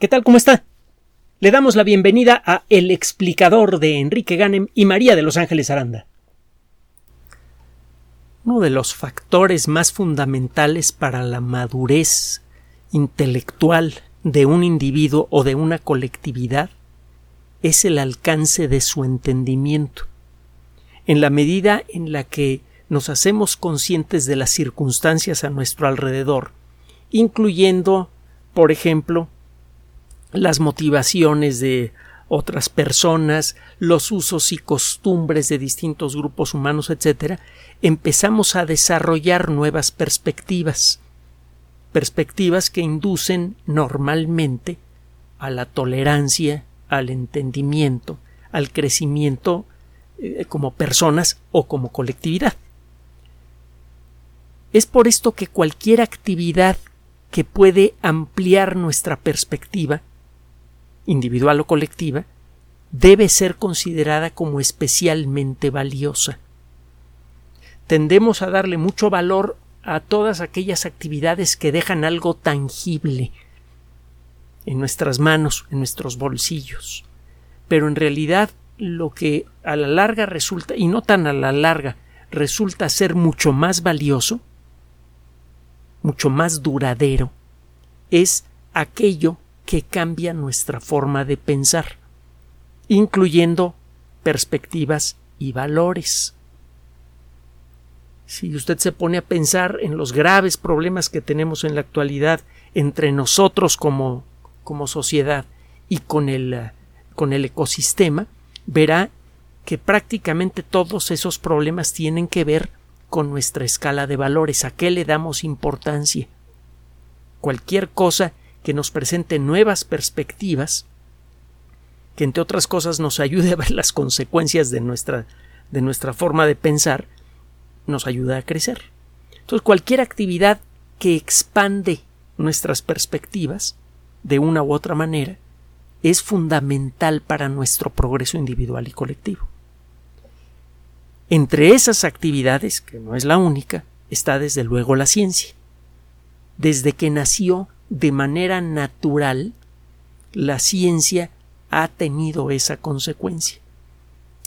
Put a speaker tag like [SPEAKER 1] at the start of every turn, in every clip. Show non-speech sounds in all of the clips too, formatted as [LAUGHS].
[SPEAKER 1] ¿Qué tal? ¿Cómo está? Le damos la bienvenida a El explicador de Enrique Ganem y María de Los Ángeles Aranda. Uno de los factores más fundamentales para la madurez intelectual de un individuo o de una colectividad es el alcance de su entendimiento. En la medida en la que nos hacemos conscientes de las circunstancias a nuestro alrededor, incluyendo, por ejemplo, las motivaciones de otras personas, los usos y costumbres de distintos grupos humanos, etc., empezamos a desarrollar nuevas perspectivas, perspectivas que inducen normalmente a la tolerancia, al entendimiento, al crecimiento eh, como personas o como colectividad. Es por esto que cualquier actividad que puede ampliar nuestra perspectiva individual o colectiva, debe ser considerada como especialmente valiosa. Tendemos a darle mucho valor a todas aquellas actividades que dejan algo tangible en nuestras manos, en nuestros bolsillos. Pero en realidad lo que a la larga resulta, y no tan a la larga, resulta ser mucho más valioso, mucho más duradero, es aquello que cambia nuestra forma de pensar, incluyendo perspectivas y valores. Si usted se pone a pensar en los graves problemas que tenemos en la actualidad entre nosotros como, como sociedad y con el, con el ecosistema, verá que prácticamente todos esos problemas tienen que ver con nuestra escala de valores, a qué le damos importancia. Cualquier cosa que nos presente nuevas perspectivas, que entre otras cosas nos ayude a ver las consecuencias de nuestra, de nuestra forma de pensar, nos ayuda a crecer. Entonces, cualquier actividad que expande nuestras perspectivas, de una u otra manera, es fundamental para nuestro progreso individual y colectivo. Entre esas actividades, que no es la única, está desde luego la ciencia. Desde que nació de manera natural, la ciencia ha tenido esa consecuencia.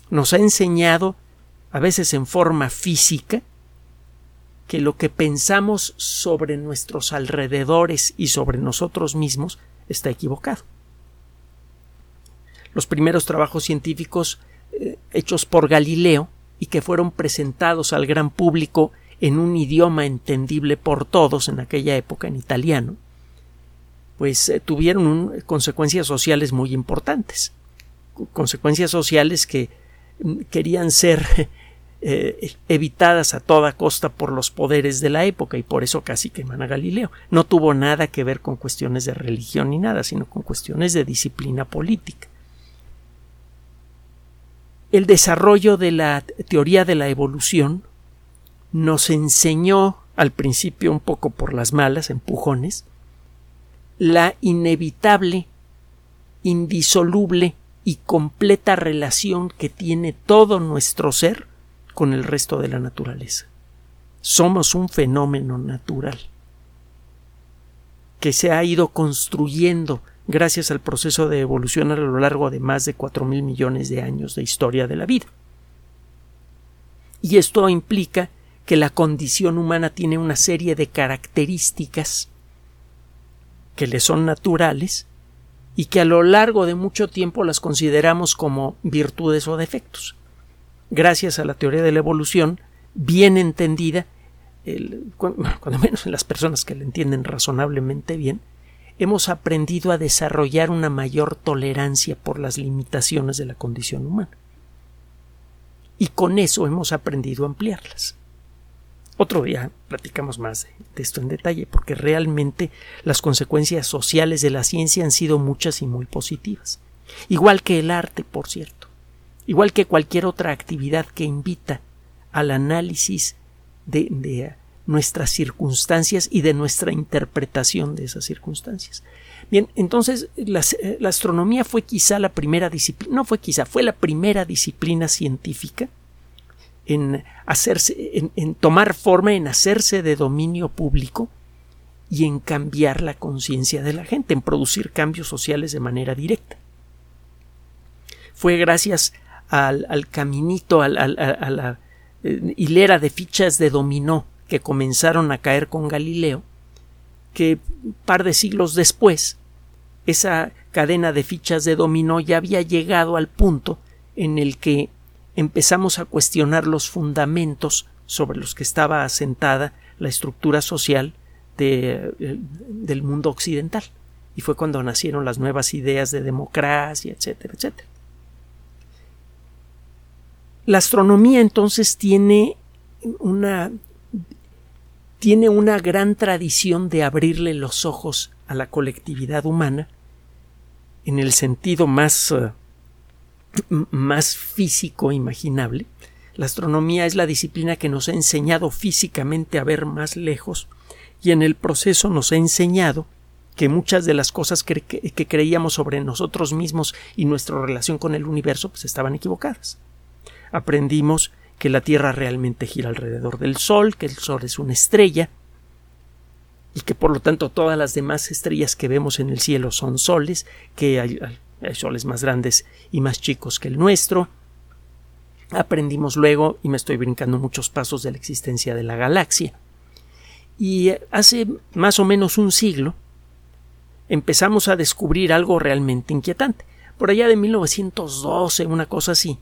[SPEAKER 1] Nos ha enseñado, a veces en forma física, que lo que pensamos sobre nuestros alrededores y sobre nosotros mismos está equivocado. Los primeros trabajos científicos eh, hechos por Galileo y que fueron presentados al gran público en un idioma entendible por todos en aquella época en italiano, pues eh, tuvieron consecuencias sociales muy importantes. Consecuencias sociales que mm, querían ser [LAUGHS] eh, evitadas a toda costa por los poderes de la época y por eso casi queman a Galileo. No tuvo nada que ver con cuestiones de religión ni nada, sino con cuestiones de disciplina política. El desarrollo de la teoría de la evolución nos enseñó al principio un poco por las malas, empujones, la inevitable, indisoluble y completa relación que tiene todo nuestro ser con el resto de la naturaleza. Somos un fenómeno natural que se ha ido construyendo gracias al proceso de evolución a lo largo de más de cuatro mil millones de años de historia de la vida. Y esto implica que la condición humana tiene una serie de características que le son naturales y que a lo largo de mucho tiempo las consideramos como virtudes o defectos. Gracias a la teoría de la evolución, bien entendida, [LAUGHS] cuando menos en las personas que la entienden razonablemente bien, hemos aprendido a desarrollar una mayor tolerancia por las limitaciones de la condición humana. Y con eso hemos aprendido a ampliarlas. Otro día platicamos más de, esto en detalle, porque realmente las consecuencias sociales de la ciencia han sido muchas y muy positivas. Igual que el arte, por cierto. Igual que cualquier otra actividad que invita al análisis de, nuestras circunstancias y de nuestra interpretación de esas circunstancias. Bien, entonces la, eh, la, astronomía fue quizá la primera disciplina, no fue quizá, fue la primera disciplina científica en hacerse, en, tomar forma, en hacerse de dominio público y en cambiar la conciencia de la gente, en producir cambios sociales de manera directa. Fue gracias al, caminito, a la eh, hilera de fichas de dominó que comenzaron a caer con Galileo, que un par de siglos después esa cadena de fichas de dominó ya había llegado al punto en el que empezamos a cuestionar los fundamentos sobre los que estaba asentada la estructura social de, eh, del mundo occidental. Y fue cuando nacieron las nuevas ideas de democracia, etcétera, etcétera. La astronomía entonces tiene una tiene una gran tradición de abrirle los ojos a la colectividad humana en el sentido más, eh, más físico imaginable. La astronomía es la disciplina que nos ha enseñado físicamente a ver más lejos y en el proceso nos ha enseñado que muchas de las cosas que, creíamos sobre nosotros mismos y nuestra relación con el universo pues estaban equivocadas. Aprendimos que la Tierra realmente gira alrededor del Sol, que el Sol es una estrella, y que por lo tanto todas las demás estrellas que vemos en el cielo son soles, que hay, soles más grandes y más chicos que el nuestro. Aprendimos luego, y me estoy brincando muchos pasos de la existencia de la galaxia. Y hace más o menos un siglo empezamos a descubrir algo realmente inquietante. Por allá de 1912, una cosa así,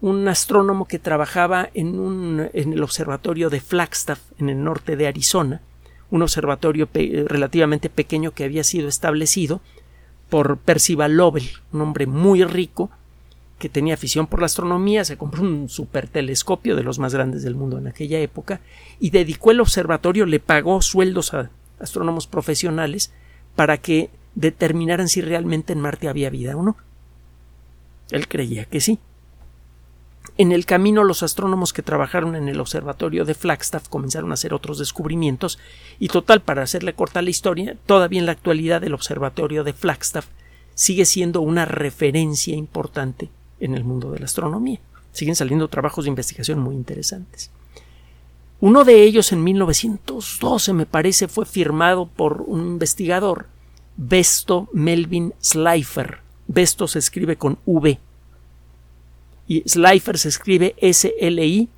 [SPEAKER 1] un astrónomo que trabajaba en, un, en el observatorio de Flagstaff, en el norte de Arizona, un observatorio relativamente pequeño que había sido establecido por Percival Lowell, un hombre muy rico que tenía afición por la astronomía, se compró un supertelescopio de los más grandes del mundo en aquella época y dedicó el observatorio, le pagó sueldos a astrónomos profesionales para que determinaran si realmente en Marte había vida o no. Él creía que sí. En el camino los astrónomos que trabajaron en el observatorio de Flagstaff comenzaron a hacer otros descubrimientos y total para hacerle corta la historia, todavía en la actualidad el observatorio de Flagstaff sigue siendo una referencia importante en el mundo de la astronomía. Siguen saliendo trabajos de investigación muy interesantes. Uno de ellos en 1912 me parece fue firmado por un investigador, Besto Melvin Slifer. Besto se escribe con V y Slifer se escribe S-L-I-P-H-E-R.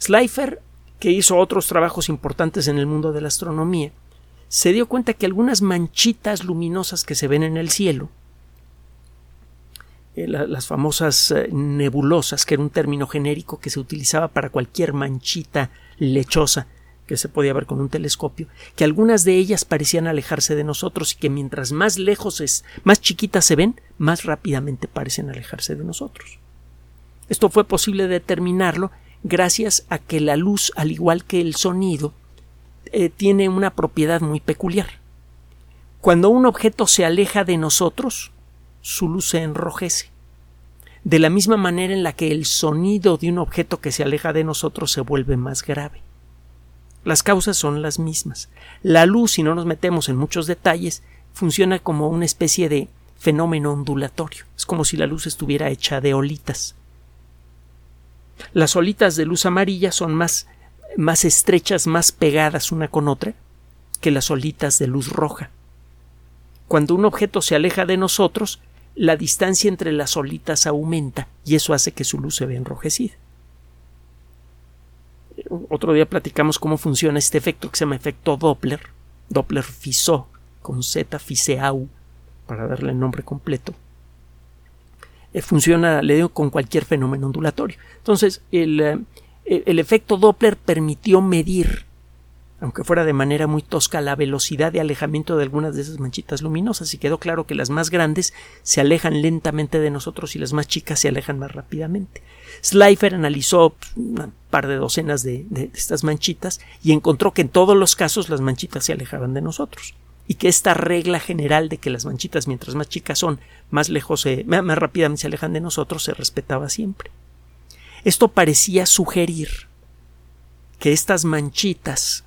[SPEAKER 1] Slifer, que hizo otros trabajos importantes en el mundo de la astronomía, se dio cuenta que algunas manchitas luminosas que se ven en el cielo, eh, las famosas eh, nebulosas, que era un término genérico que se utilizaba para cualquier manchita lechosa que se podía ver con un telescopio, que algunas de ellas parecían alejarse de nosotros y que mientras más lejos es, más chiquitas se ven, más rápidamente parecen alejarse de nosotros. Esto fue posible determinarlo gracias a que la luz, al igual que el sonido, eh, tiene una propiedad muy peculiar. Cuando un objeto se aleja de nosotros, su luz se enrojece. De la misma manera en la que el sonido de un objeto que se aleja de nosotros se vuelve más grave. Las causas son las mismas. La luz, si no nos metemos en muchos detalles, funciona como una especie de fenómeno ondulatorio. Es como si la luz estuviera hecha de olitas. Las olitas de luz amarilla son más, más estrechas, más pegadas una con otra que las olitas de luz roja. Cuando un objeto se aleja de nosotros, la distancia entre las olitas aumenta y eso hace que su luz se vea enrojecida otro día platicamos cómo funciona este efecto que se llama efecto Doppler, Doppler Fizeau, con Z Fizeau, para darle el nombre completo. Eh, funciona, le digo, con cualquier fenómeno ondulatorio. Entonces, el, eh, el efecto Doppler permitió medir aunque fuera de manera muy tosca, la velocidad de alejamiento de algunas de esas manchitas luminosas y quedó claro que las más grandes se alejan lentamente de nosotros y las más chicas se alejan más rápidamente. Slifer analizó un par de docenas de, estas manchitas y encontró que en todos los casos las manchitas se alejaban de nosotros y que esta regla general de que las manchitas mientras más chicas son más lejos más rápidamente se alejan de nosotros se respetaba siempre. Esto parecía sugerir que estas manchitas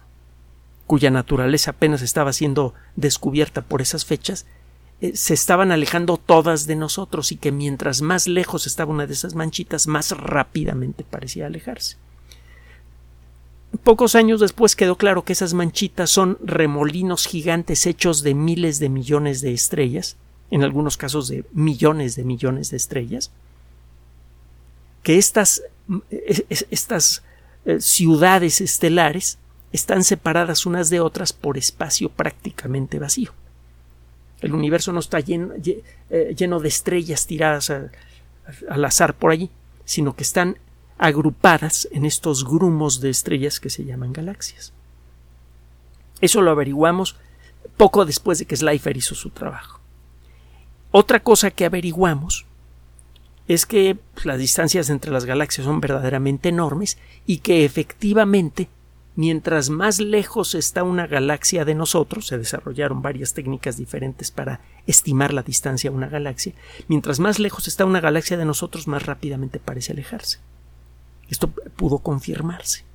[SPEAKER 1] cuya naturaleza apenas estaba siendo descubierta por esas fechas, eh, se estaban alejando todas de nosotros y que mientras más lejos estaba una de esas manchitas, más rápidamente parecía alejarse. pocos años después quedó claro que esas manchitas son remolinos gigantes hechos de miles de millones de estrellas, en algunos casos de millones de millones de estrellas, que estas, estas eh, ciudades estelares están separadas unas de otras por espacio prácticamente vacío. El universo no está lleno, eh, de estrellas tiradas al azar por allí, sino que están agrupadas en estos grumos de estrellas que se llaman galaxias. Eso lo averiguamos poco después de que Schleifer hizo su trabajo. Otra cosa que averiguamos es que pues, las distancias entre las galaxias son verdaderamente enormes y que efectivamente mientras más lejos está una galaxia de nosotros, se desarrollaron varias técnicas diferentes para estimar la distancia a una galaxia, mientras más lejos está una galaxia de nosotros, más rápidamente parece alejarse. Esto pudo confirmarse.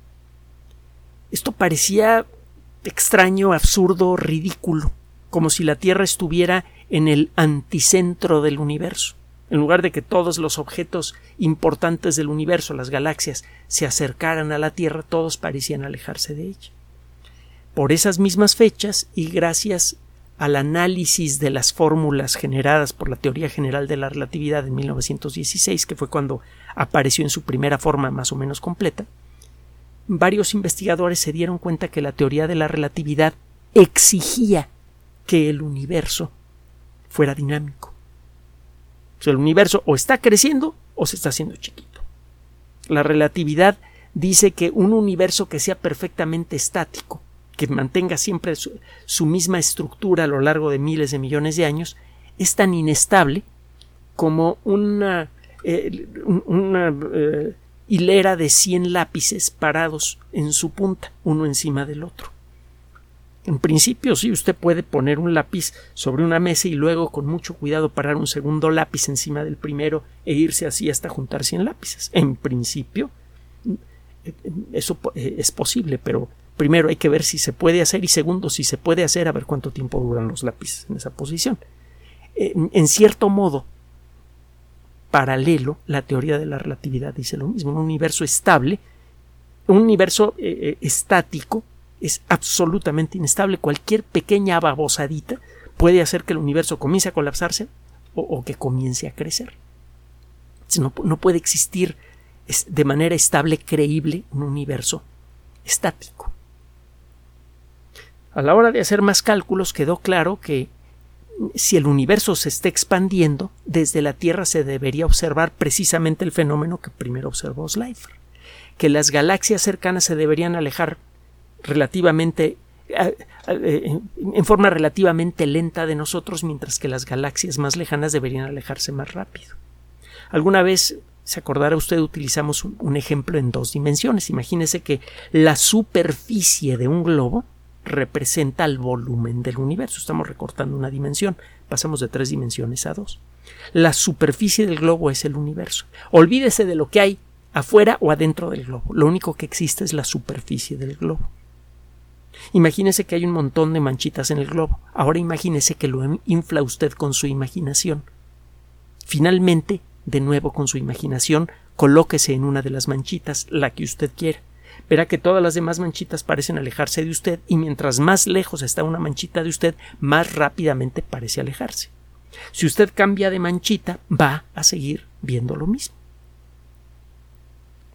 [SPEAKER 1] Esto parecía extraño, absurdo, ridículo, como si la Tierra estuviera en el anticentro del universo. En lugar de que todos los objetos importantes del universo, las galaxias, se acercaran a la Tierra, todos parecían alejarse de ella. Por esas mismas fechas y gracias al análisis de las fórmulas generadas por la teoría general de la relatividad en 1916, que fue cuando apareció en su primera forma más o menos completa, varios investigadores se dieron cuenta que la teoría de la relatividad exigía que el universo fuera dinámico. El universo o está creciendo o se está haciendo chiquito. La relatividad dice que un universo que sea perfectamente estático que mantenga siempre su, misma estructura a lo largo de miles de millones de años, es tan inestable como una, eh, eh, hilera de 100 lápices parados en su punta, uno encima del otro. En principio, sí, usted puede poner un lápiz sobre una mesa y luego con mucho cuidado parar un segundo lápiz encima del primero e irse así hasta juntar 100 lápices. En principio, eh, eso es posible, pero primero hay que ver si se puede hacer y segundo si se puede hacer a ver cuánto tiempo duran los lápices en esa posición. En, cierto modo, paralelo, la teoría de la relatividad dice lo mismo. Un universo estable, un universo eh, eh, estático es absolutamente inestable. Cualquier pequeña babosadita puede hacer que el universo comience a colapsarse o, que comience a crecer. No, no puede existir de manera estable, creíble, un universo estático. A la hora de hacer más cálculos quedó claro que si el universo se está expandiendo, desde la Tierra se debería observar precisamente el fenómeno que primero observó Schleifer, que las galaxias cercanas se deberían alejar relativamente en forma relativamente lenta de nosotros, mientras que las galaxias más lejanas deberían alejarse más rápido. Alguna vez, se acordará usted, utilizamos un ejemplo en dos dimensiones. Imagínese que la superficie de un globo representa el volumen del universo. Estamos recortando una dimensión. Pasamos de tres dimensiones a dos. La superficie del globo es el universo. Olvídese de lo que hay afuera o adentro del globo. Lo único que existe es la superficie del globo. Imagínese que hay un montón de manchitas en el globo. Ahora imagínese que lo infla usted con su imaginación. Finalmente, de nuevo con su imaginación, colóquese en una de las manchitas, la que usted quiera verá que todas las demás manchitas parecen alejarse de usted y mientras más lejos está una manchita de usted, más rápidamente parece alejarse. Si usted cambia de manchita, va a seguir viendo lo mismo.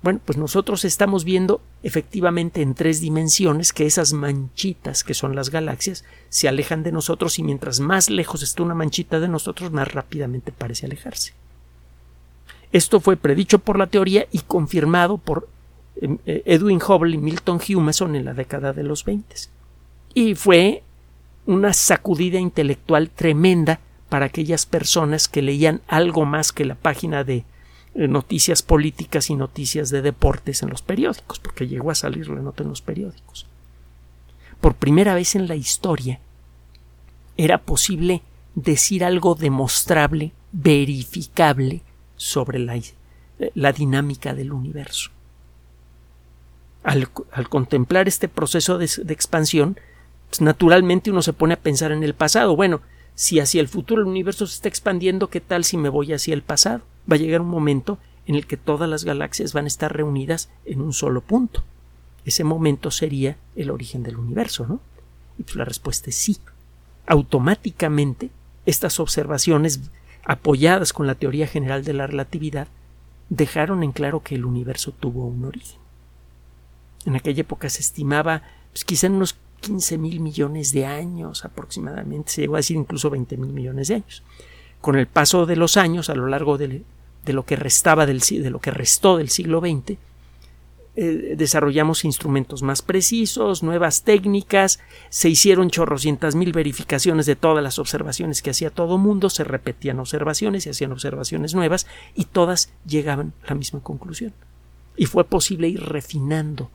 [SPEAKER 1] Bueno, pues nosotros estamos viendo efectivamente en tres dimensiones que esas manchitas que son las galaxias se alejan de nosotros y mientras más lejos está una manchita de nosotros, más rápidamente parece alejarse. Esto fue predicho por la teoría y confirmado por Em, eh, Edwin Hubble y Milton Humason en la década de los 20. Y fue una sacudida intelectual tremenda para aquellas personas que leían algo más que la página de noticias políticas y noticias de deportes en los periódicos, porque llegó a salir la nota en los periódicos. Por primera vez en la historia era posible decir algo demostrable, verificable sobre la, eh, la dinámica del universo al, contemplar este proceso de, expansión, pues, naturalmente uno se pone a pensar en el pasado. Bueno, si hacia el futuro el universo se está expandiendo, ¿qué tal si me voy hacia el pasado? Va a llegar un momento en el que todas las galaxias van a estar reunidas en un solo punto. ese momento sería el origen del universo, ¿no? Y pues la respuesta es sí. Automáticamente, estas observaciones apoyadas con la teoría general de la relatividad dejaron en claro que el universo tuvo un origen. En aquella época se estimaba pues, quizá en unos 15 mil millones de años aproximadamente, se llegó a decir incluso 20 mil millones de años. Con el paso de los años, a lo largo de, lo que restaba del, de lo que restó del siglo XX, eh, desarrollamos instrumentos más precisos, nuevas técnicas, se hicieron chorrocientas mil verificaciones de todas las observaciones que hacía todo mundo, se repetían observaciones, se hacían observaciones nuevas y todas llegaban a la misma conclusión. Y fue posible ir refinando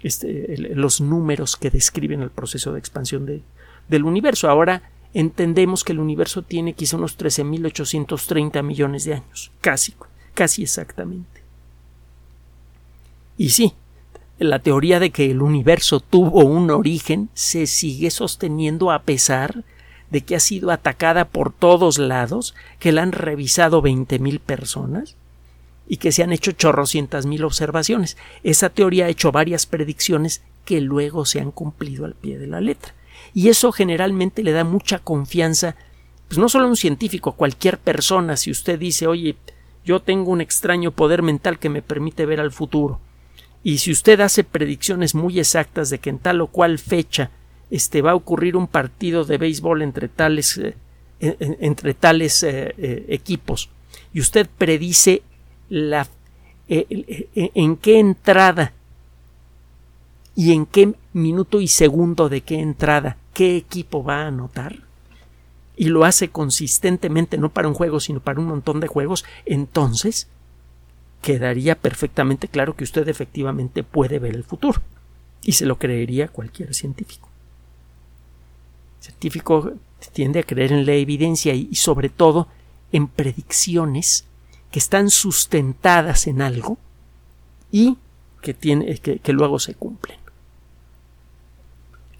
[SPEAKER 1] este, los números que describen el proceso de expansión del universo. Ahora entendemos que el universo tiene quizá unos 13.830 millones de años, casi, casi exactamente. Y sí, la teoría de que el universo tuvo un origen se sigue sosteniendo a pesar de que ha sido atacada por todos lados, que la han revisado veinte mil personas y que se han hecho chorrocientas mil observaciones. Esa teoría ha hecho varias predicciones que luego se han cumplido al pie de la letra. Y eso generalmente le da mucha confianza, pues no solo a un científico, a cualquier persona, si usted dice, oye, yo tengo un extraño poder mental que me permite ver al futuro, y si usted hace predicciones muy exactas de que en tal o cual fecha este, va a ocurrir un partido de béisbol entre tales, eh, entre tales eh, eh, equipos y usted predice la, en qué entrada y en qué minuto y segundo de qué entrada qué equipo va a anotar y lo hace consistentemente no para un juego sino para un montón de juegos entonces quedaría perfectamente claro que usted efectivamente puede ver el futuro. Y se lo creería cualquier científico. El científico tiende a creer en la evidencia y, sobre todo en predicciones que están sustentadas en algo y que, tiene, que, luego se cumplen.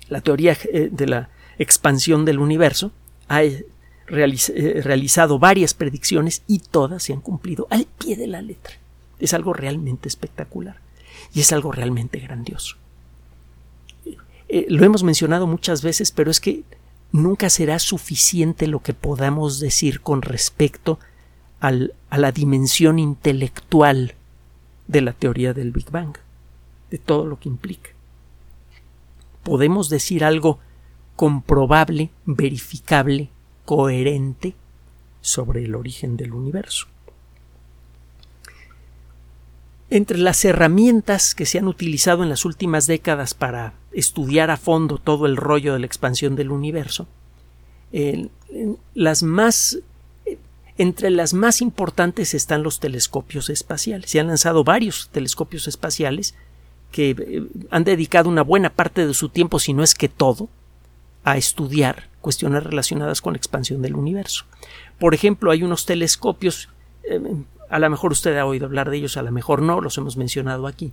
[SPEAKER 1] La teoría eh, de la expansión del universo ha eh, eh, realizado varias predicciones y todas se han cumplido al pie de la letra. Es algo realmente espectacular y es algo realmente grandioso. Lo hemos mencionado muchas veces, pero es que nunca será suficiente lo que podamos decir con respecto a la dimensión intelectual de la teoría del Big Bang, de todo lo que implica. Podemos decir algo comprobable, verificable, coherente sobre el origen del universo. Entre las herramientas que se han utilizado en las últimas décadas para estudiar a fondo todo el rollo de la expansión del universo, las más entre las más importantes están los telescopios espaciales. Se han lanzado varios telescopios espaciales que eh, han dedicado una buena parte de su tiempo, si no es que todo, a estudiar cuestiones relacionadas con la expansión del universo. Por ejemplo, hay unos telescopios eh, a lo mejor usted ha oído hablar de ellos, a lo mejor no, los hemos mencionado aquí.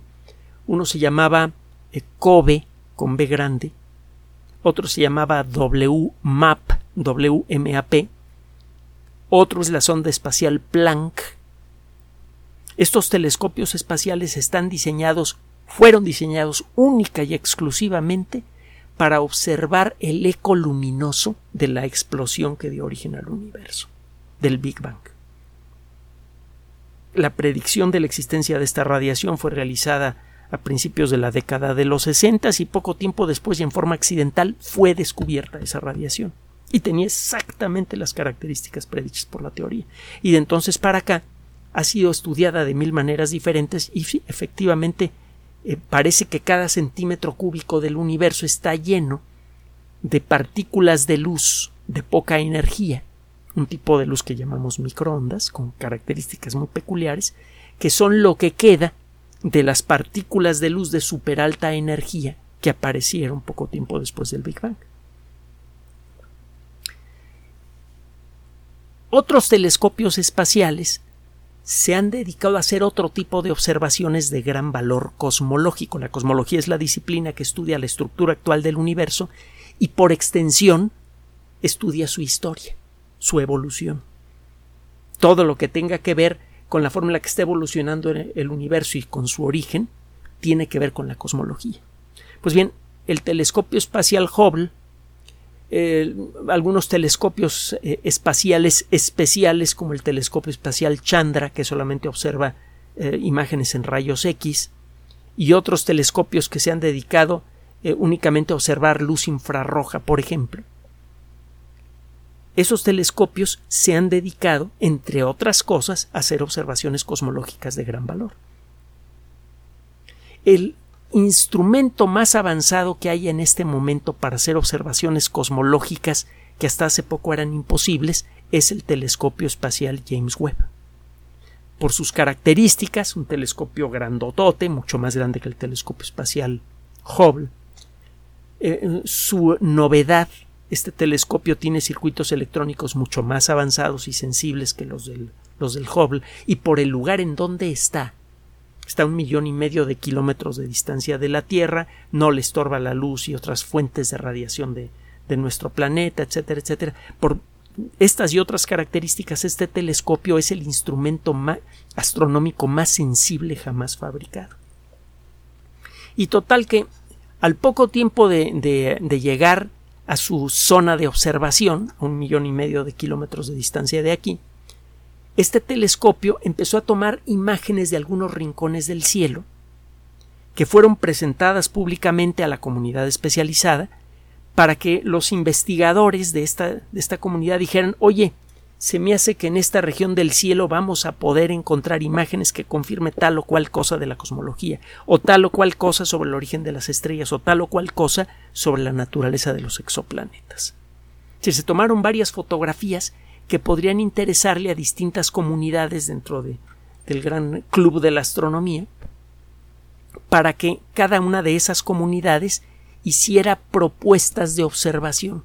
[SPEAKER 1] Uno se llamaba eh, COBE con B grande, otro se llamaba WMAP, WMAP, otro es la sonda espacial Planck. Estos telescopios espaciales están diseñados, fueron diseñados única y exclusivamente para observar el eco luminoso de la explosión que dio origen al universo, del Big Bang la predicción de la existencia de esta radiación fue realizada a principios de la década de los 60 y poco tiempo después y en forma accidental fue descubierta esa radiación y tenía exactamente las características predichas por la teoría. Y de entonces para acá ha sido estudiada de mil maneras diferentes y efectivamente eh, parece que cada centímetro cúbico del universo está lleno de partículas de luz de poca energía un tipo de luz que llamamos microondas, con características muy peculiares, que son lo que queda de las partículas de luz de superalta energía que aparecieron poco tiempo después del Big Bang. Otros telescopios espaciales se han dedicado a hacer otro tipo de observaciones de gran valor cosmológico. La cosmología es la disciplina que estudia la estructura actual del universo y por extensión estudia su historia su evolución. Todo lo que tenga que ver con la forma en la que está evolucionando el universo y con su origen tiene que ver con la cosmología. Pues bien, el telescopio espacial Hubble, algunos telescopios eh, espaciales especiales como el telescopio espacial Chandra, que solamente observa eh, imágenes en rayos X, y otros telescopios que se han dedicado eh, únicamente a observar luz infrarroja, por ejemplo. Esos telescopios se han dedicado, entre otras cosas, a hacer observaciones cosmológicas de gran valor. El instrumento más avanzado que hay en este momento para hacer observaciones cosmológicas que hasta hace poco eran imposibles es el telescopio espacial James Webb. Por sus características, un telescopio grandotote, mucho más grande que el telescopio espacial Hubble, eh, su novedad este telescopio tiene circuitos electrónicos mucho más avanzados y sensibles que los los del Hubble y por el lugar en donde está está a un millón y medio de kilómetros de distancia de la Tierra, no le estorba la luz y otras fuentes de radiación de, nuestro planeta, etcétera, etcétera. Por estas y otras características, este telescopio es el instrumento astronómico más sensible jamás fabricado. Y total que al poco tiempo de, de llegar a su zona de observación, a un millón y medio de kilómetros de distancia de aquí, este telescopio empezó a tomar imágenes de algunos rincones del cielo que fueron presentadas públicamente a la comunidad especializada para que los investigadores de esta, de esta comunidad dijeran oye, se me hace que en esta región del cielo vamos a poder encontrar imágenes que confirme tal o cual cosa de la cosmología, o tal o cual cosa sobre el origen de las estrellas, o tal o cual cosa sobre la naturaleza de los exoplanetas. Si se tomaron varias fotografías que podrían interesarle a distintas comunidades dentro de, del gran club de la astronomía, para que cada una de esas comunidades hiciera propuestas de observación.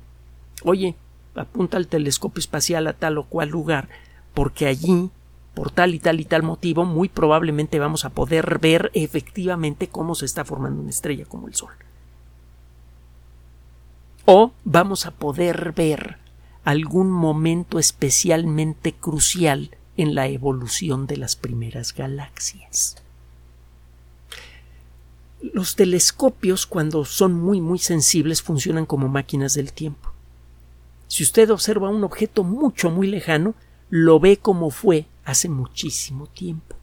[SPEAKER 1] Oye, apunta el telescopio espacial a tal o cual lugar, porque allí, por tal y tal y tal motivo, muy probablemente vamos a poder ver efectivamente cómo se está formando una estrella como el Sol. O vamos a poder ver algún momento especialmente crucial en la evolución de las primeras galaxias. Los telescopios, cuando son muy muy sensibles, funcionan como máquinas del tiempo. Si usted observa un objeto mucho, muy lejano, lo ve como fue hace muchísimo tiempo.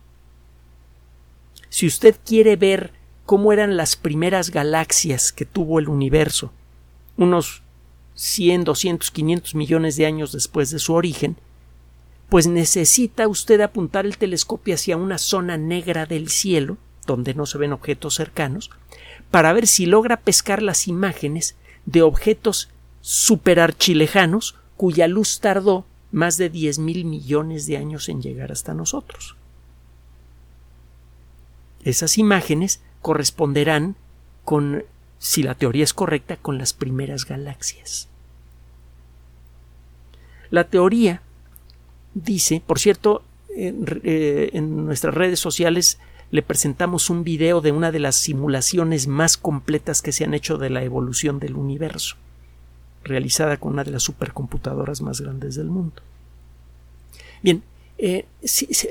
[SPEAKER 1] Si usted quiere ver cómo eran las primeras galaxias que tuvo el universo, unos 100, 200, 500 millones de años después de su origen, pues necesita usted apuntar el telescopio hacia una zona negra del cielo, donde no se ven objetos cercanos, para ver si logra pescar las imágenes de objetos superarchilejanos cuya luz tardó más de diez mil millones de años en llegar hasta nosotros. Esas imágenes corresponderán con, si la teoría es correcta, con las primeras galaxias. La teoría dice, por cierto, en, eh, en nuestras redes sociales le presentamos un video de una de las simulaciones más completas que se han hecho de la evolución del universo realizada con una de las supercomputadoras más grandes del mundo. Bien, eh,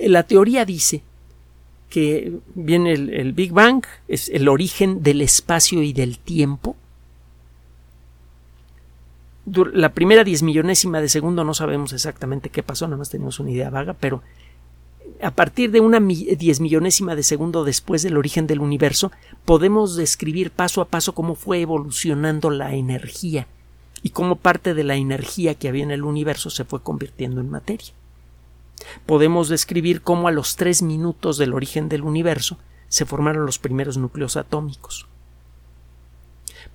[SPEAKER 1] la teoría dice que viene el, Big Bang, es el origen del espacio y del tiempo. La primera diez millonésima de segundo no sabemos exactamente qué pasó, nada más tenemos una idea vaga, pero a partir de una diez millonésima de segundo después del origen del universo, podemos describir paso a paso cómo fue evolucionando la energía y cómo parte de la energía que había en el universo se fue convirtiendo en materia. Podemos describir cómo a los tres minutos del origen del universo se formaron los primeros núcleos atómicos.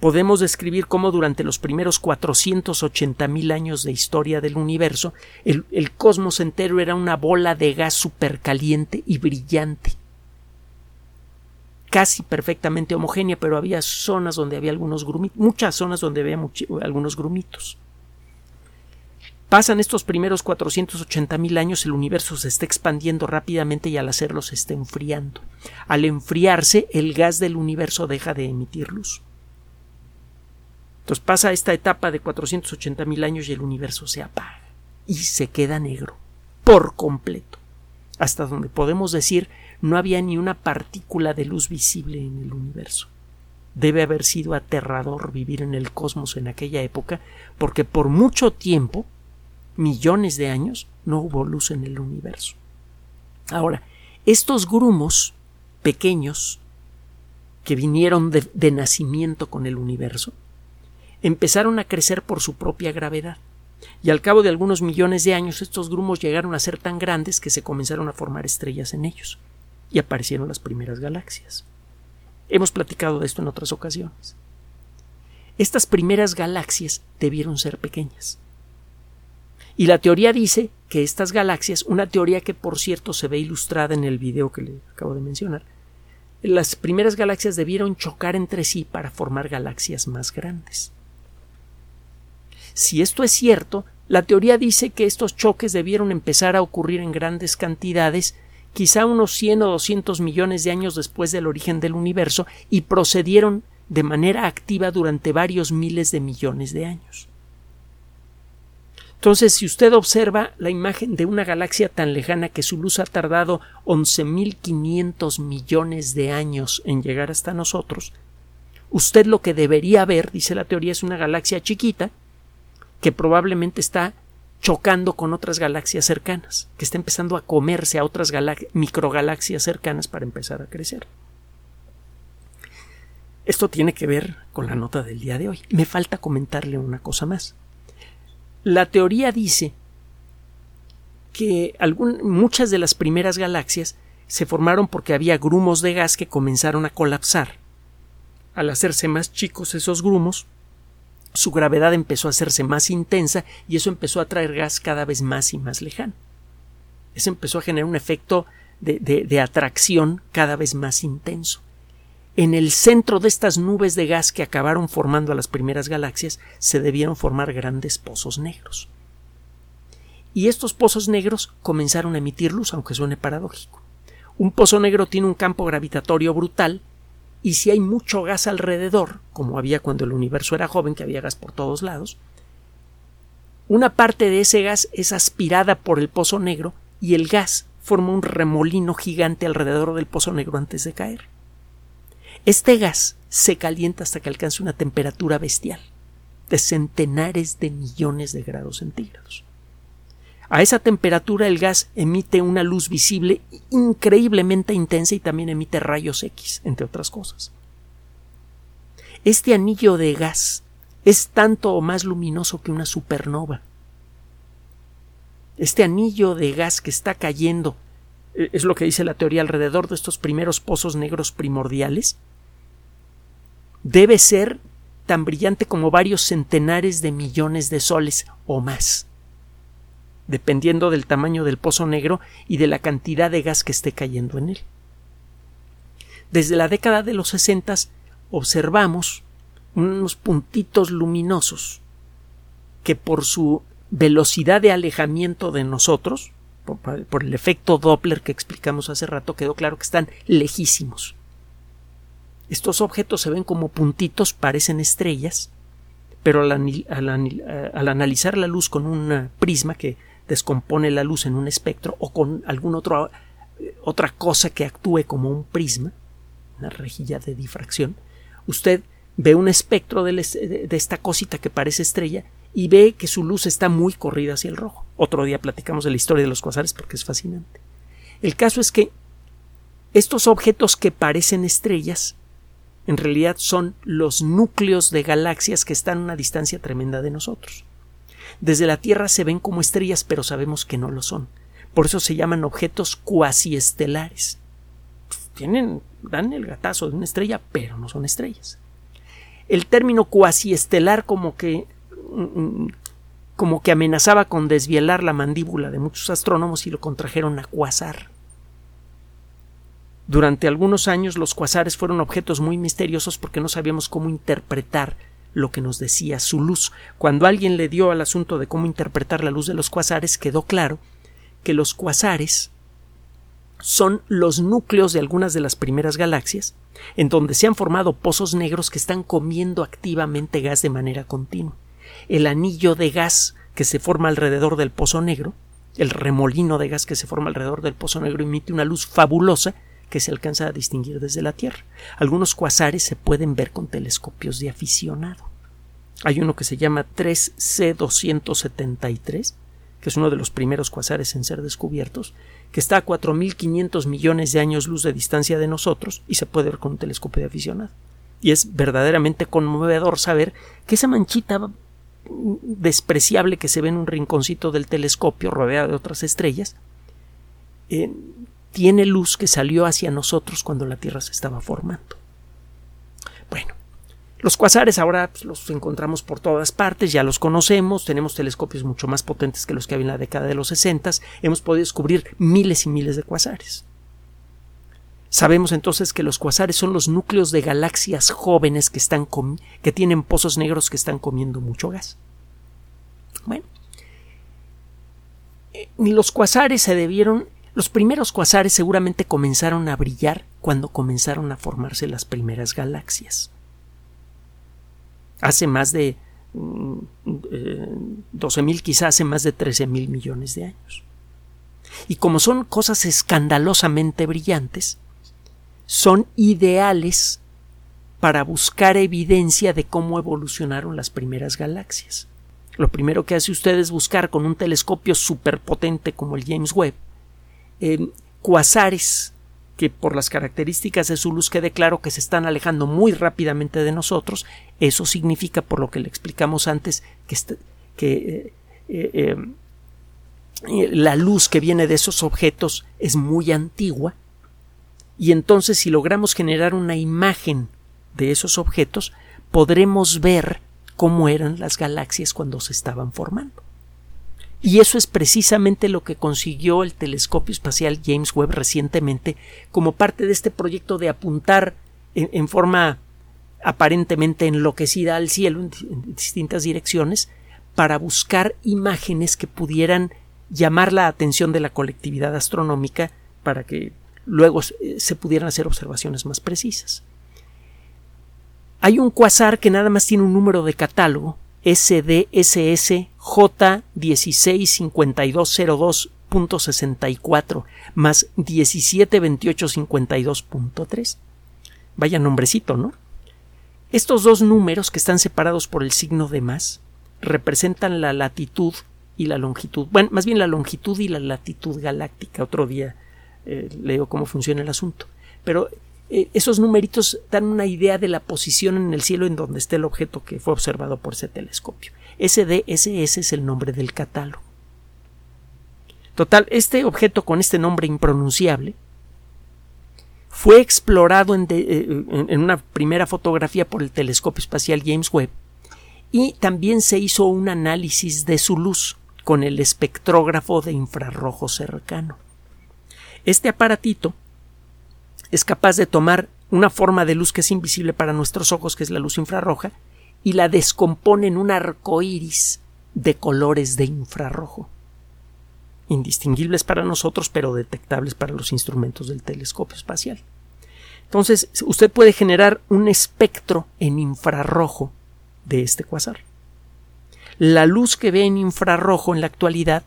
[SPEAKER 1] Podemos describir cómo durante los primeros 480.000 años de historia del universo el, el cosmos entero era una bola de gas supercaliente y brillante casi perfectamente homogénea, pero había zonas donde había algunos grumitos, muchas zonas donde había algunos grumitos. Pasan estos primeros 480 mil años, el universo se está expandiendo rápidamente y al hacerlo se está enfriando. Al enfriarse, el gas del universo deja de emitir luz. Entonces pasa esta etapa de 480 mil años y el universo se apaga y se queda negro por completo hasta donde podemos decir no había ni una partícula de luz visible en el universo. Debe haber sido aterrador vivir en el cosmos en aquella época, porque por mucho tiempo, millones de años, no hubo luz en el universo. Ahora, estos grumos pequeños que vinieron de, nacimiento con el universo, empezaron a crecer por su propia gravedad y al cabo de algunos millones de años estos grumos llegaron a ser tan grandes que se comenzaron a formar estrellas en ellos y aparecieron las primeras galaxias. Hemos platicado de esto en otras ocasiones. Estas primeras galaxias debieron ser pequeñas. Y la teoría dice que estas galaxias, una teoría que por cierto se ve ilustrada en el video que le acabo de mencionar, las primeras galaxias debieron chocar entre sí para formar galaxias más grandes. Si esto es cierto, la teoría dice que estos choques debieron empezar a ocurrir en grandes cantidades quizá unos 100 o 200 millones de años después del origen del universo y procedieron de manera activa durante varios miles de millones de años. Entonces, si usted observa la imagen de una galaxia tan lejana que su luz ha tardado 11.500 millones de años en llegar hasta nosotros, usted lo que debería ver, dice la teoría, es una galaxia chiquita, que probablemente está chocando con otras galaxias cercanas, que está empezando a comerse a otras microgalaxias cercanas para empezar a crecer. Esto tiene que ver con la nota del día de hoy. Me falta comentarle una cosa más. La teoría dice que muchas de las primeras galaxias se formaron porque había grumos de gas que comenzaron a colapsar. Al hacerse más chicos esos grumos, su gravedad empezó a hacerse más intensa y eso empezó a traer gas cada vez más y más lejano. Eso empezó a generar un efecto de, de, atracción cada vez más intenso. En el centro de estas nubes de gas que acabaron formando a las primeras galaxias se debieron formar grandes pozos negros. Y estos pozos negros comenzaron a emitir luz, aunque suene paradójico. Un pozo negro tiene un campo gravitatorio brutal y si hay mucho gas alrededor, como había cuando el universo era joven, que había gas por todos lados, una parte de ese gas es aspirada por el pozo negro y el gas forma un remolino gigante alrededor del pozo negro antes de caer. Este gas se calienta hasta que alcanza una temperatura bestial de centenares de millones de grados centígrados. A esa temperatura el gas emite una luz visible increíblemente intensa y también emite rayos X, entre otras cosas. Este anillo de gas es tanto o más luminoso que una supernova. Este anillo de gas que está cayendo, e, es lo que dice la teoría alrededor de estos primeros pozos negros primordiales, debe ser tan brillante como varios centenares de millones de soles o más dependiendo del tamaño del pozo negro y de la cantidad de gas que esté cayendo en él. Desde la década de los sesentas observamos unos puntitos luminosos que por su velocidad de alejamiento de nosotros, por, el efecto Doppler que explicamos hace rato, quedó claro que están lejísimos. Estos objetos se ven como puntitos, parecen estrellas, pero al, al analizar la luz con un prisma que descompone la luz en un espectro o con alguna otra cosa que actúe como un prisma, una rejilla de difracción, usted ve un espectro de, de esta cosita que parece estrella y ve que su luz está muy corrida hacia el rojo. Otro día platicamos de la historia de los cuasares porque es fascinante. El caso es que estos objetos que parecen estrellas en realidad son los núcleos de galaxias que están a una distancia tremenda de nosotros. Desde la Tierra se ven como estrellas, pero sabemos que no lo son. Por eso se llaman objetos cuasiestelares. Tienen, dan el gatazo de una estrella, pero no son estrellas. El término cuasiestelar como que mm, como que amenazaba con desvielar la mandíbula de muchos astrónomos y lo contrajeron a cuasar. Durante algunos años los cuasares fueron objetos muy misteriosos porque no sabíamos cómo interpretar lo que nos decía su luz. Cuando alguien le dio al asunto de cómo interpretar la luz de los cuasares, quedó claro que los cuasares son los núcleos de algunas de las primeras galaxias, en donde se han formado pozos negros que están comiendo activamente gas de manera continua. El anillo de gas que se forma alrededor del pozo negro el remolino de gas que se forma alrededor del pozo negro emite una luz fabulosa que se alcanza a distinguir desde la Tierra. Algunos cuasares se pueden ver con telescopios de aficionado. Hay uno que se llama 3C273, que es uno de los primeros cuasares en ser descubiertos, que está a 4.500 millones de años luz de distancia de nosotros y se puede ver con un telescopio de aficionado. Y es verdaderamente conmovedor saber que esa manchita despreciable que se ve en un rinconcito del telescopio rodeada de otras estrellas eh, tiene luz que salió hacia nosotros cuando la Tierra se estaba formando. Bueno, los cuasares ahora pues, los encontramos por todas partes, ya los conocemos, tenemos telescopios mucho más potentes que los que había en la década de los 60, hemos podido descubrir miles y miles de cuasares. Sabemos entonces que los cuasares son los núcleos de galaxias jóvenes que, están que tienen pozos negros que están comiendo mucho gas. Bueno, eh, los cuasares se debieron los primeros cuasares seguramente comenzaron a brillar cuando comenzaron a formarse las primeras galaxias. Hace más de 12.000, mm, eh, quizás hace más de 13.000 millones de años. Y como son cosas escandalosamente brillantes, son ideales para buscar evidencia de cómo evolucionaron las primeras galaxias. Lo primero que hace usted es buscar con un telescopio superpotente como el James Webb cuasares que por las características de su luz quede claro que se están alejando muy rápidamente de nosotros, eso significa, por lo que le explicamos antes, que, que eh, eh, eh, la luz que viene de esos objetos es muy antigua, y entonces si logramos generar una imagen de esos objetos, podremos ver cómo eran las galaxias cuando se estaban formando. Y eso es precisamente lo que consiguió el telescopio espacial James Webb recientemente como parte de este proyecto de apuntar en, forma aparentemente enloquecida al cielo en, distintas direcciones para buscar imágenes que pudieran llamar la atención de la colectividad astronómica para que luego se pudieran hacer observaciones más precisas. Hay un cuasar que nada más tiene un número de catálogo SDSS J165202.64 más 172852.3. Vaya nombrecito, ¿no? Estos dos números que están separados por el signo de más representan la latitud y la longitud. Bueno, más bien la longitud y la latitud galáctica. Otro día eh, leo cómo funciona el asunto. Pero eh, esos numeritos dan una idea de la posición en el cielo en donde está el objeto que fue observado por ese telescopio. SDSS es el nombre del catálogo. Total, este objeto con este nombre impronunciable fue explorado en, eh, en, una primera fotografía por el telescopio espacial James Webb y también se hizo un análisis de su luz con el espectrógrafo de infrarrojo cercano. Este aparatito es capaz de tomar una forma de luz que es invisible para nuestros ojos, que es la luz infrarroja, y la descompone en un arco iris de colores de infrarrojo, indistinguibles para nosotros, pero detectables para los instrumentos del telescopio espacial. Entonces, usted puede generar un espectro en infrarrojo de este cuasar. La luz que ve en infrarrojo en la actualidad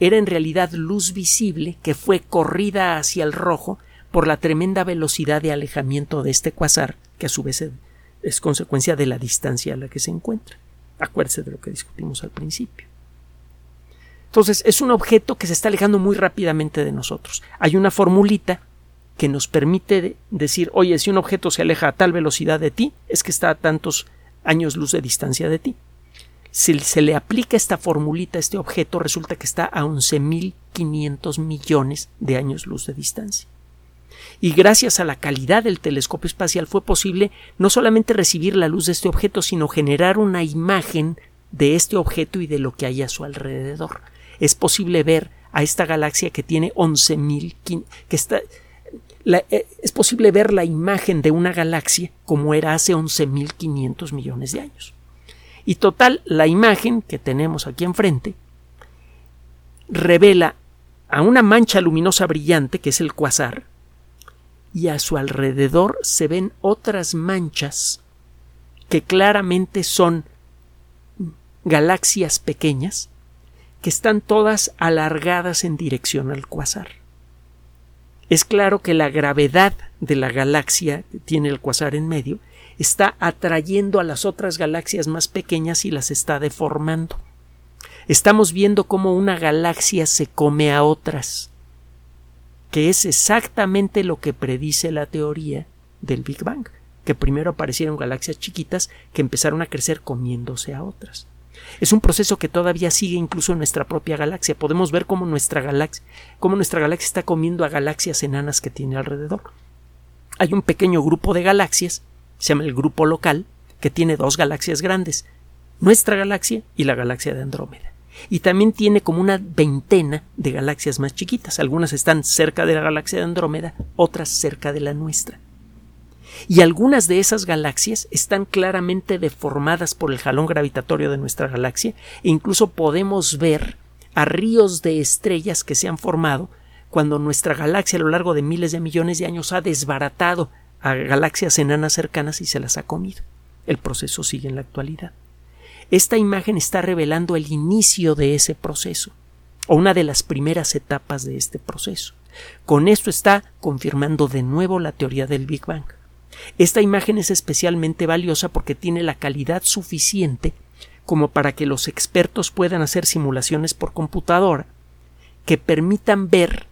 [SPEAKER 1] era en realidad luz visible que fue corrida hacia el rojo por la tremenda velocidad de alejamiento de este cuasar, que a su vez es consecuencia de la distancia a la que se encuentra. Acuérdese de lo que discutimos al principio. Entonces, es un objeto que se está alejando muy rápidamente de nosotros. Hay una formulita que nos permite decir, oye, si un objeto se aleja a tal velocidad de ti, es que está a tantos años luz de distancia de ti. Si se le aplica esta formulita a este objeto, resulta que está a 11.500 millones de años luz de distancia y gracias a la calidad del telescopio espacial fue posible no solamente recibir la luz de este objeto, sino generar una imagen de este objeto y de lo que hay a su alrededor. Es posible ver a esta galaxia que tiene 11.000 que está eh, es posible ver la imagen de una galaxia como era hace 11.500 millones de años. Y total, la imagen que tenemos aquí enfrente revela a una mancha luminosa brillante que es el cuasar, y a su alrededor se ven otras manchas que claramente son galaxias pequeñas que están todas alargadas en dirección al cuasar. Es claro que la gravedad de la galaxia que tiene el cuasar en medio está atrayendo a las otras galaxias más pequeñas y las está deformando. Estamos viendo cómo una galaxia se come a otras, que es exactamente lo que predice la teoría del Big Bang, que primero aparecieron galaxias chiquitas que empezaron a crecer comiéndose a otras. Es un proceso que todavía sigue incluso en nuestra propia galaxia. Podemos ver cómo nuestra galaxia, cómo nuestra galaxia está comiendo a galaxias enanas que tiene alrededor. Hay un pequeño grupo de galaxias, se llama el grupo local, que tiene dos galaxias grandes, nuestra galaxia y la galaxia de Andrómeda. Y también tiene como una veintena de galaxias más chiquitas. Algunas están cerca de la galaxia de Andrómeda, otras cerca de la nuestra. Y algunas de esas galaxias están claramente deformadas por el jalón gravitatorio de nuestra galaxia e incluso podemos ver a ríos de estrellas que se han formado cuando nuestra galaxia a lo largo de miles de millones de años ha desbaratado a galaxias enanas cercanas y se las ha comido. El proceso sigue en la actualidad. Esta imagen está revelando el inicio de ese proceso, o una de las primeras etapas de este proceso. Con esto está confirmando de nuevo la teoría del Big Bang. Esta imagen es especialmente valiosa porque tiene la calidad suficiente como para que los expertos puedan hacer simulaciones por computadora que permitan ver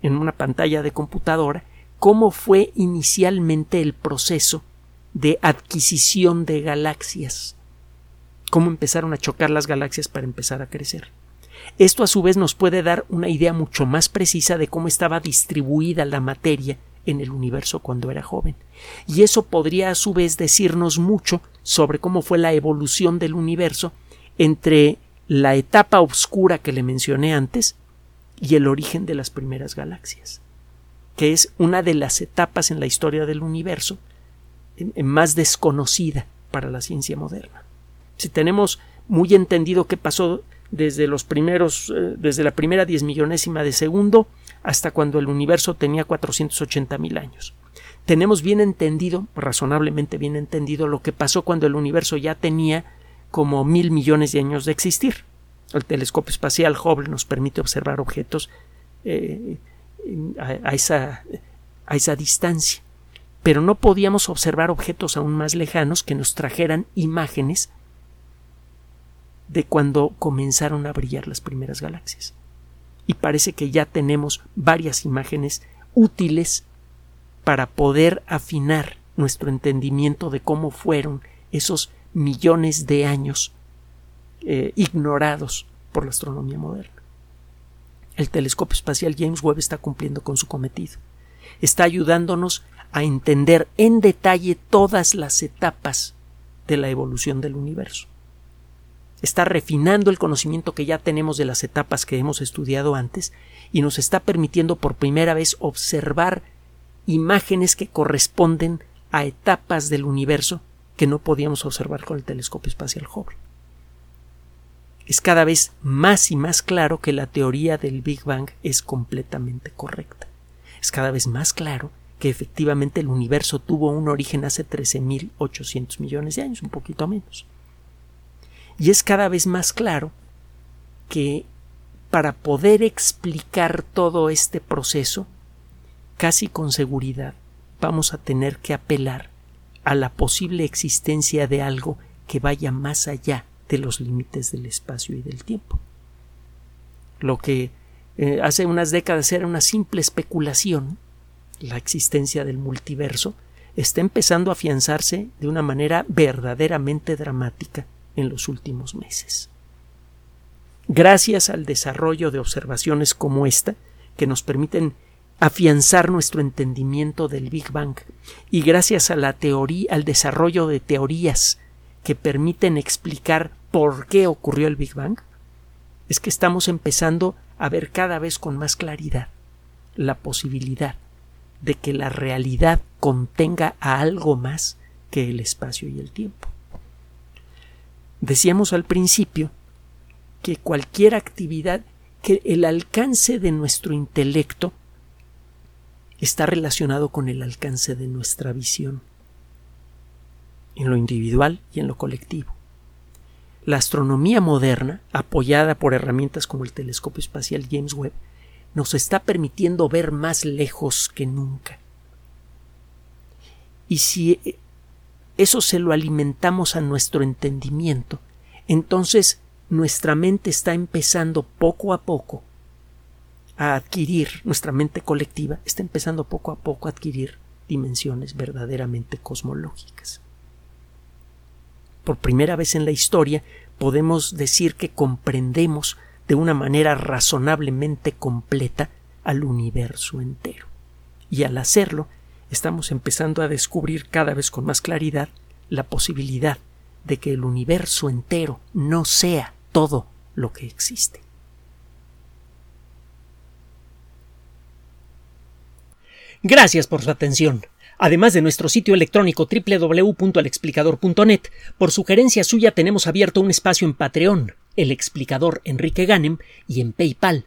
[SPEAKER 1] en una pantalla de computadora cómo fue inicialmente el proceso de adquisición de galaxias, cómo empezaron a chocar las galaxias para empezar a crecer. Esto a su vez nos puede dar una idea mucho más precisa de cómo estaba distribuida la materia en el universo cuando era joven. Y eso podría a su vez decirnos mucho sobre cómo fue la evolución del universo entre la etapa oscura que le mencioné antes y el origen de las primeras galaxias, que es una de las etapas en la historia del universo más desconocida para la ciencia moderna. Si tenemos muy entendido qué pasó desde los primeros, eh, desde la primera diez millonésima de segundo hasta cuando el universo tenía 480 mil años. Tenemos bien entendido, razonablemente bien entendido, lo que pasó cuando el universo ya tenía como mil millones de años de existir. El telescopio espacial Hubble nos permite observar objetos eh, a, esa, a esa distancia. Pero no podíamos observar objetos aún más lejanos que nos trajeran imágenes de cuando comenzaron a brillar las primeras galaxias y parece que ya tenemos varias imágenes útiles para poder afinar nuestro entendimiento de cómo fueron esos millones de años eh, ignorados por la astronomía moderna. El telescopio espacial James Webb está cumpliendo con su cometido. Está ayudándonos a entender en detalle todas las etapas de la evolución del universo está refinando el conocimiento que ya tenemos de las etapas que hemos estudiado antes y nos está permitiendo por primera vez observar imágenes que corresponden a etapas del universo que no podíamos observar con el telescopio espacial Hubble. Es cada vez más y más claro que la teoría del Big Bang es completamente correcta. Es cada vez más claro que efectivamente el universo tuvo un origen hace 13.800 millones de años, un poquito menos. Y es cada vez más claro que para poder explicar todo este proceso, casi con seguridad vamos a tener que apelar a la posible existencia de algo que vaya más allá de los límites del espacio y del tiempo. Lo que eh, hace unas décadas era una simple especulación, la existencia del multiverso, está empezando a afianzarse de una manera verdaderamente dramática en los últimos meses. Gracias al desarrollo de observaciones como esta, que nos permiten afianzar nuestro entendimiento del Big Bang, y gracias a la teoría, al desarrollo de teorías que permiten explicar por qué ocurrió el Big Bang, es que estamos empezando a ver cada vez con más claridad la posibilidad de que la realidad contenga a algo más que el espacio y el tiempo. Decíamos al principio que cualquier actividad, que el alcance de nuestro intelecto está relacionado con el alcance de nuestra visión, en lo individual y en lo colectivo. la astronomía moderna, apoyada por herramientas como el telescopio espacial James Webb, nos está permitiendo ver más lejos que nunca. Y si eso se lo alimentamos a nuestro entendimiento, entonces nuestra mente está empezando poco a poco a adquirir, nuestra mente colectiva está empezando poco a poco a adquirir dimensiones verdaderamente cosmológicas. Por primera vez en la historia podemos decir que comprendemos de una manera razonablemente completa al universo entero. Y al hacerlo, estamos empezando a descubrir cada vez con más claridad la posibilidad de que el universo entero no sea todo lo que existe. Gracias por su atención. Además de nuestro sitio electrónico www.alexplicador.net, por sugerencia suya tenemos abierto un espacio en Patreon, el explicador Enrique Ganem, y en PayPal,